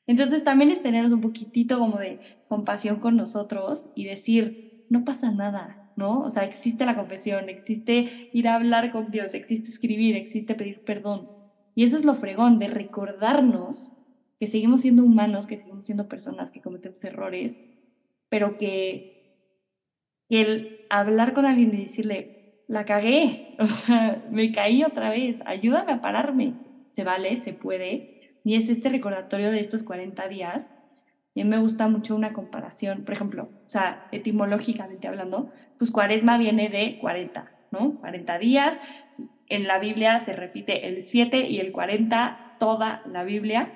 Entonces también es tenernos un poquitito como de compasión con nosotros y decir, no pasa nada, ¿no? O sea, existe la confesión, existe ir a hablar con Dios, existe escribir, existe pedir perdón. Y eso es lo fregón, de recordarnos que seguimos siendo humanos, que seguimos siendo personas, que cometemos errores, pero que, el hablar con alguien y decirle, la cagué, *laughs* o sea, me caí otra vez, ayúdame a pararme, se vale, se puede. Y es este recordatorio de estos 40 días. Y a mí me gusta mucho una comparación, por ejemplo, o sea, etimológicamente hablando, pues cuaresma viene de 40, ¿no? 40 días. En la Biblia se repite el 7 y el 40, toda la Biblia.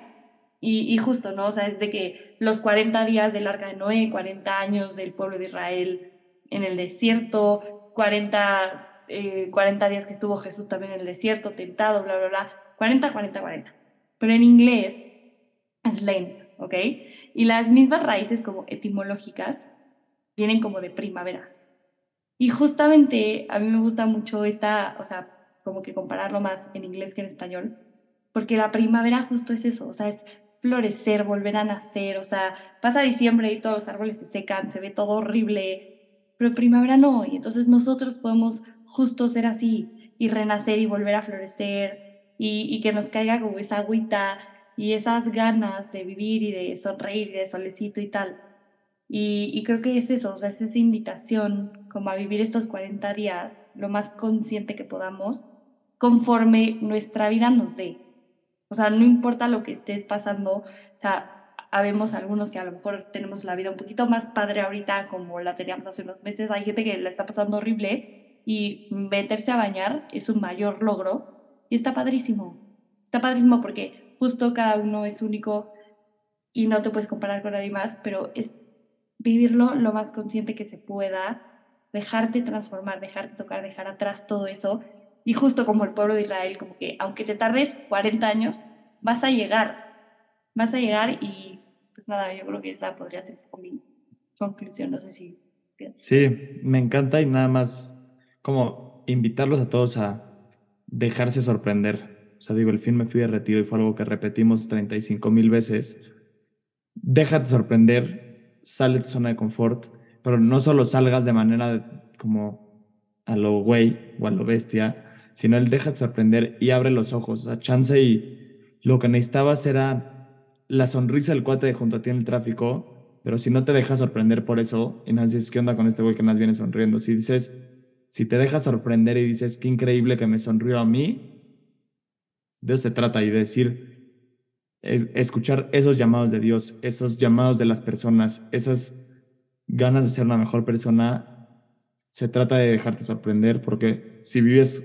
Y, justo, ¿no? O sea, es de que los 40 días del arca de Noé, 40 años del pueblo de Israel en el desierto, 40, 40 eh, días que estuvo Jesús también en el desierto, tentado, bla, bla, bla. 40, 40, 40. Pero en inglés es length, ¿ok? Y las mismas raíces como etimológicas vienen como de primavera. Y justamente a mí me gusta mucho esta, o sea, como que compararlo más en inglés que en español, porque la primavera justo es eso, o sea, es florecer, volver a nacer, o sea, pasa diciembre y todos los árboles se secan, se ve todo horrible, pero primavera no, y entonces nosotros podemos justo ser así y renacer y volver a florecer y, que nos caiga como esa agüita y esas ganas de vivir y de sonreír y de solecito y tal. Y, y, creo que es eso, o sea, es esa invitación como a vivir estos 40 días lo más consciente que podamos conforme nuestra vida nos dé. O sea, no importa lo que estés pasando, o sea, habemos algunos que a lo mejor tenemos la vida un poquito más padre ahorita como la teníamos hace unos meses, hay gente que la está pasando horrible y meterse a bañar es un mayor logro y está padrísimo. Está padrísimo porque justo cada uno es único y no te puedes comparar con nadie más, pero es vivirlo lo más consciente que se pueda, dejarte transformar, dejarte tocar, dejar atrás todo eso y justo como el pueblo de Israel, como que aunque te tardes 40 años, vas a llegar, vas a llegar y pues nada, yo creo que esa podría ser mi conclusión, no sé si... Sí, me encanta y nada más como invitarlos a todos a dejarse sorprender. O sea, digo, el fin me fui de retiro y fue algo que repetimos 35 mil veces. Déjate sorprender, sale de tu zona de confort, pero no solo salgas de manera como a lo güey o a lo bestia, sino él deja de sorprender y abre los ojos. A chance y lo que necesitabas era la sonrisa del cuate de junto a ti en el tráfico, pero si no te dejas sorprender por eso y no dices, ¿qué onda con este güey que más viene sonriendo? Si dices, si te dejas sorprender y dices, qué increíble que me sonrió a mí, de eso se trata y de decir, escuchar esos llamados de Dios, esos llamados de las personas, esas ganas de ser una mejor persona, se trata de dejarte sorprender porque si vives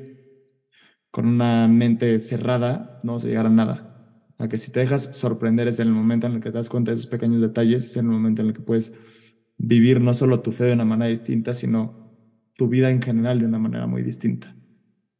con una mente cerrada, no vas a llegar a nada. A que si te dejas sorprender es en el momento en el que te das cuenta de esos pequeños detalles, es en el momento en el que puedes vivir no solo tu fe de una manera distinta, sino tu vida en general de una manera muy distinta.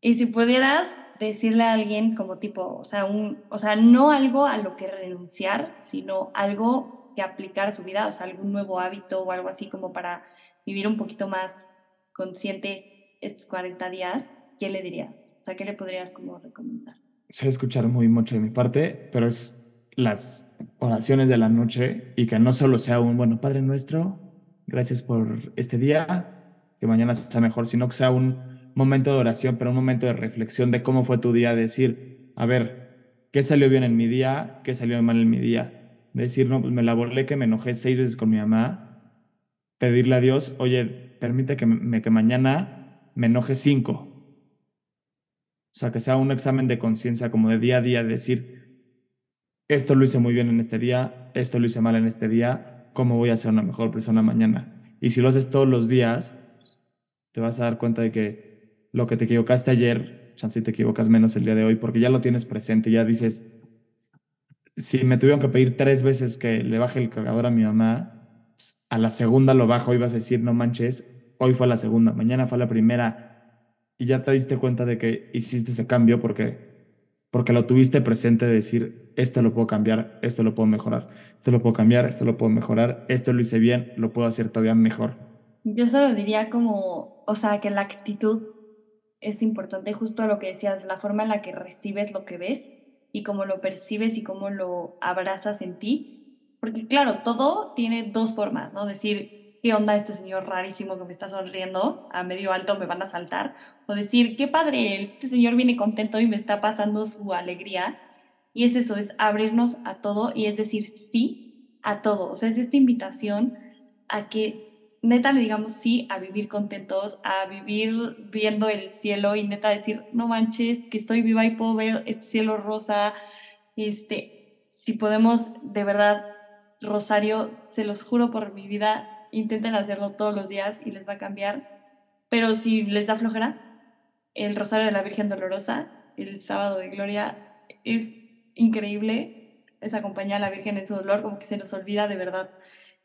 Y si pudieras decirle a alguien como tipo, o sea, un, o sea, no algo a lo que renunciar, sino algo que aplicar a su vida, o sea, algún nuevo hábito o algo así como para vivir un poquito más consciente estos 40 días, ¿qué le dirías? O sea, ¿qué le podrías como recomendar? Sé escuchar muy mucho de mi parte, pero es las oraciones de la noche y que no solo sea un, bueno, Padre nuestro, gracias por este día, que mañana sea mejor, sino que sea un momento de oración, pero un momento de reflexión de cómo fue tu día, decir, a ver, ¿qué salió bien en mi día? ¿Qué salió mal en mi día? Decir, no, pues me la volé que me enojé seis veces con mi mamá, pedirle a Dios, oye, permite que, que mañana me enoje cinco o sea, que sea un examen de conciencia como de día a día, decir, esto lo hice muy bien en este día, esto lo hice mal en este día, ¿cómo voy a ser una mejor persona mañana? Y si lo haces todos los días, te vas a dar cuenta de que lo que te equivocaste ayer, chance te equivocas menos el día de hoy, porque ya lo tienes presente, ya dices, si me tuvieron que pedir tres veces que le baje el cargador a mi mamá, pues, a la segunda lo bajo y vas a decir, no manches, hoy fue la segunda, mañana fue la primera, y ya te diste cuenta de que hiciste ese cambio porque porque lo tuviste presente de decir, esto lo puedo cambiar, esto lo puedo mejorar, esto lo puedo cambiar, esto lo puedo mejorar, esto lo hice bien, lo puedo hacer todavía mejor. Yo solo diría como, o sea, que la actitud es importante, justo lo que decías, la forma en la que recibes lo que ves y cómo lo percibes y cómo lo abrazas en ti. Porque claro, todo tiene dos formas, ¿no? Decir, ¿qué onda este señor rarísimo que me está sonriendo a medio alto me van a saltar? O decir, qué padre, este señor viene contento y me está pasando su alegría. Y es eso, es abrirnos a todo y es decir sí a todo. O sea, es esta invitación a que neta le digamos sí a vivir contentos, a vivir viendo el cielo y neta decir, no manches, que estoy viva y puedo ver este cielo rosa. Este, si podemos, de verdad, Rosario, se los juro por mi vida, intenten hacerlo todos los días y les va a cambiar. Pero si les da flojera, el Rosario de la Virgen Dolorosa, el sábado de Gloria, es increíble. Es acompañar a la Virgen en su dolor, como que se nos olvida de verdad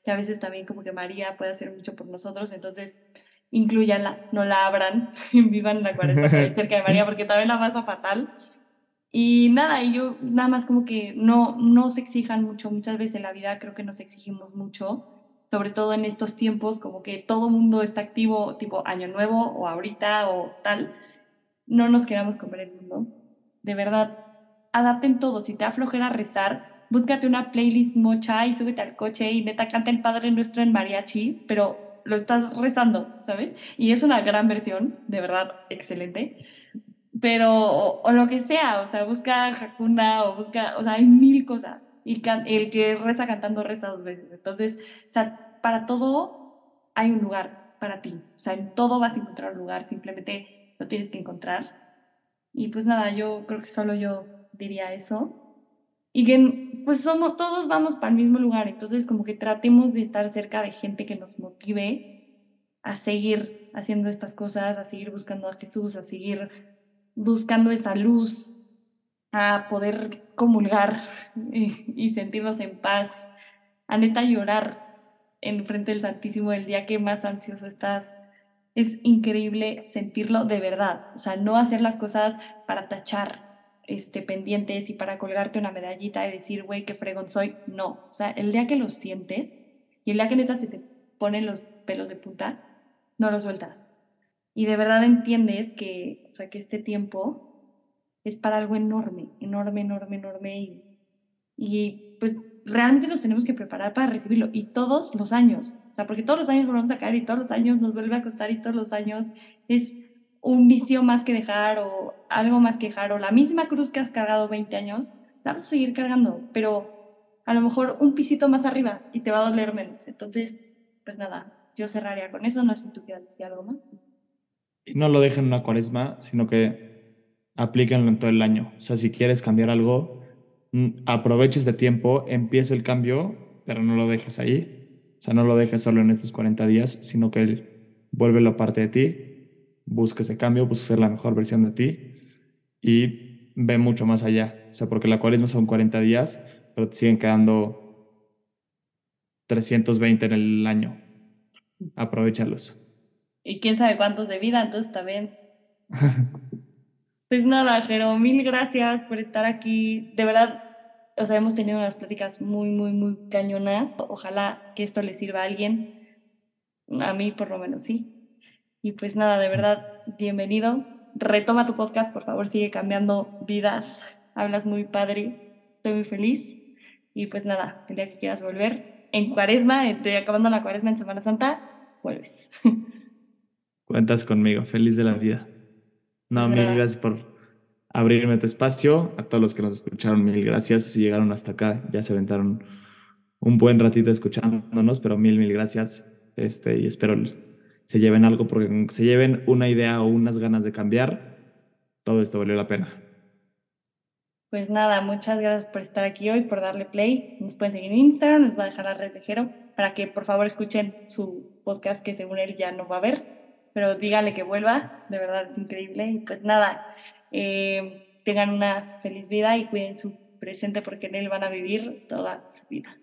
que a veces también como que María puede hacer mucho por nosotros, entonces incluyanla, no la abran, *laughs* vivan la cuarentena *laughs* cerca de María porque también la pasa fatal. Y nada, y yo nada más como que no, no se exijan mucho, muchas veces en la vida creo que nos exigimos mucho sobre todo en estos tiempos, como que todo mundo está activo, tipo año nuevo o ahorita o tal, no nos queramos comer el mundo. De verdad, adapten todo. Si te da flojera rezar, búscate una playlist mocha y súbete al coche y neta canta el Padre Nuestro en mariachi, pero lo estás rezando, ¿sabes? Y es una gran versión, de verdad, excelente. Pero, o, lo que sea, o sea, busca Hakuna o busca, o sea, hay mil cosas. Y el que reza cantando reza dos veces. Entonces, o sea, para todo hay un lugar para ti. O sea, en todo vas a encontrar un lugar, simplemente lo tienes que encontrar. Y pues nada, yo creo que solo yo diría eso. Y que pues somos, todos vamos para el mismo lugar, entonces como que tratemos de estar cerca de gente que nos motive a seguir haciendo estas cosas, a seguir buscando a Jesús, a seguir buscando esa luz, a poder comulgar *laughs* y, sentirnos en paz, a neta llorar en frente del Santísimo el día que más ansioso estás. Es increíble sentirlo de verdad, o sea, no hacer las cosas para tachar este, pendientes y para colgarte una medallita y decir, güey, qué fregón soy. No, o sea, el día que lo sientes y el día que neta se te ponen los pelos de punta, no lo sueltas. Y de verdad entiendes que, o sea, que este tiempo es para algo enorme, enorme, enorme, enorme. Y, y pues realmente nos tenemos que preparar para recibirlo. Y todos los años, o sea, porque todos los años volvemos a caer y todos los años nos vuelve a costar y todos los años es un vicio más que dejar o algo más que dejar o la misma cruz que has cargado 20 años, la vas a seguir cargando, pero a lo mejor un pisito más arriba y te va a doler menos. Entonces, pues nada, yo cerraría con eso, no sé si tú quieres decir algo más. Y no lo dejen en una cuaresma, sino que aplíquenlo en todo el año. O sea, si quieres cambiar algo, mm, aproveches de tiempo, empieza el cambio, pero no lo dejes ahí. O sea, no lo dejes solo en estos 40 días, sino que él vuelve la parte de ti, busca ese cambio, busca ser la mejor versión de ti y ve mucho más allá. O sea, porque la cuaresma son 40 días, pero te siguen quedando 320 en el año. Aprovechalos. Y quién sabe cuántos de vida, entonces también. *laughs* Pues nada, Jero, mil gracias por estar aquí. De verdad, o sea, hemos tenido unas pláticas muy, muy, muy cañonas. Ojalá que esto le sirva a alguien. A mí, por lo menos, sí. Y pues nada, de verdad, bienvenido. Retoma tu podcast, por favor, sigue cambiando vidas. Hablas muy padre. Estoy muy feliz. Y pues nada, el día que quieras volver, en cuaresma, estoy acabando la cuaresma en Semana Santa, vuelves. *laughs* Cuentas conmigo, feliz de la vida. No, mil gracias por abrirme tu espacio. A todos los que nos escucharon, mil gracias. Si llegaron hasta acá, ya se aventaron un buen ratito escuchándonos, pero mil, mil gracias. Este, y espero se lleven algo, porque se lleven una idea o unas ganas de cambiar, todo esto valió la pena. Pues nada, muchas gracias por estar aquí hoy, por darle play. Nos pueden seguir en Instagram, les va a dejar la red de Jero para que por favor escuchen su podcast que según él ya no va a ver pero dígale que vuelva, de verdad es increíble. Y pues nada, eh, tengan una feliz vida y cuiden su presente porque en él van a vivir toda su vida.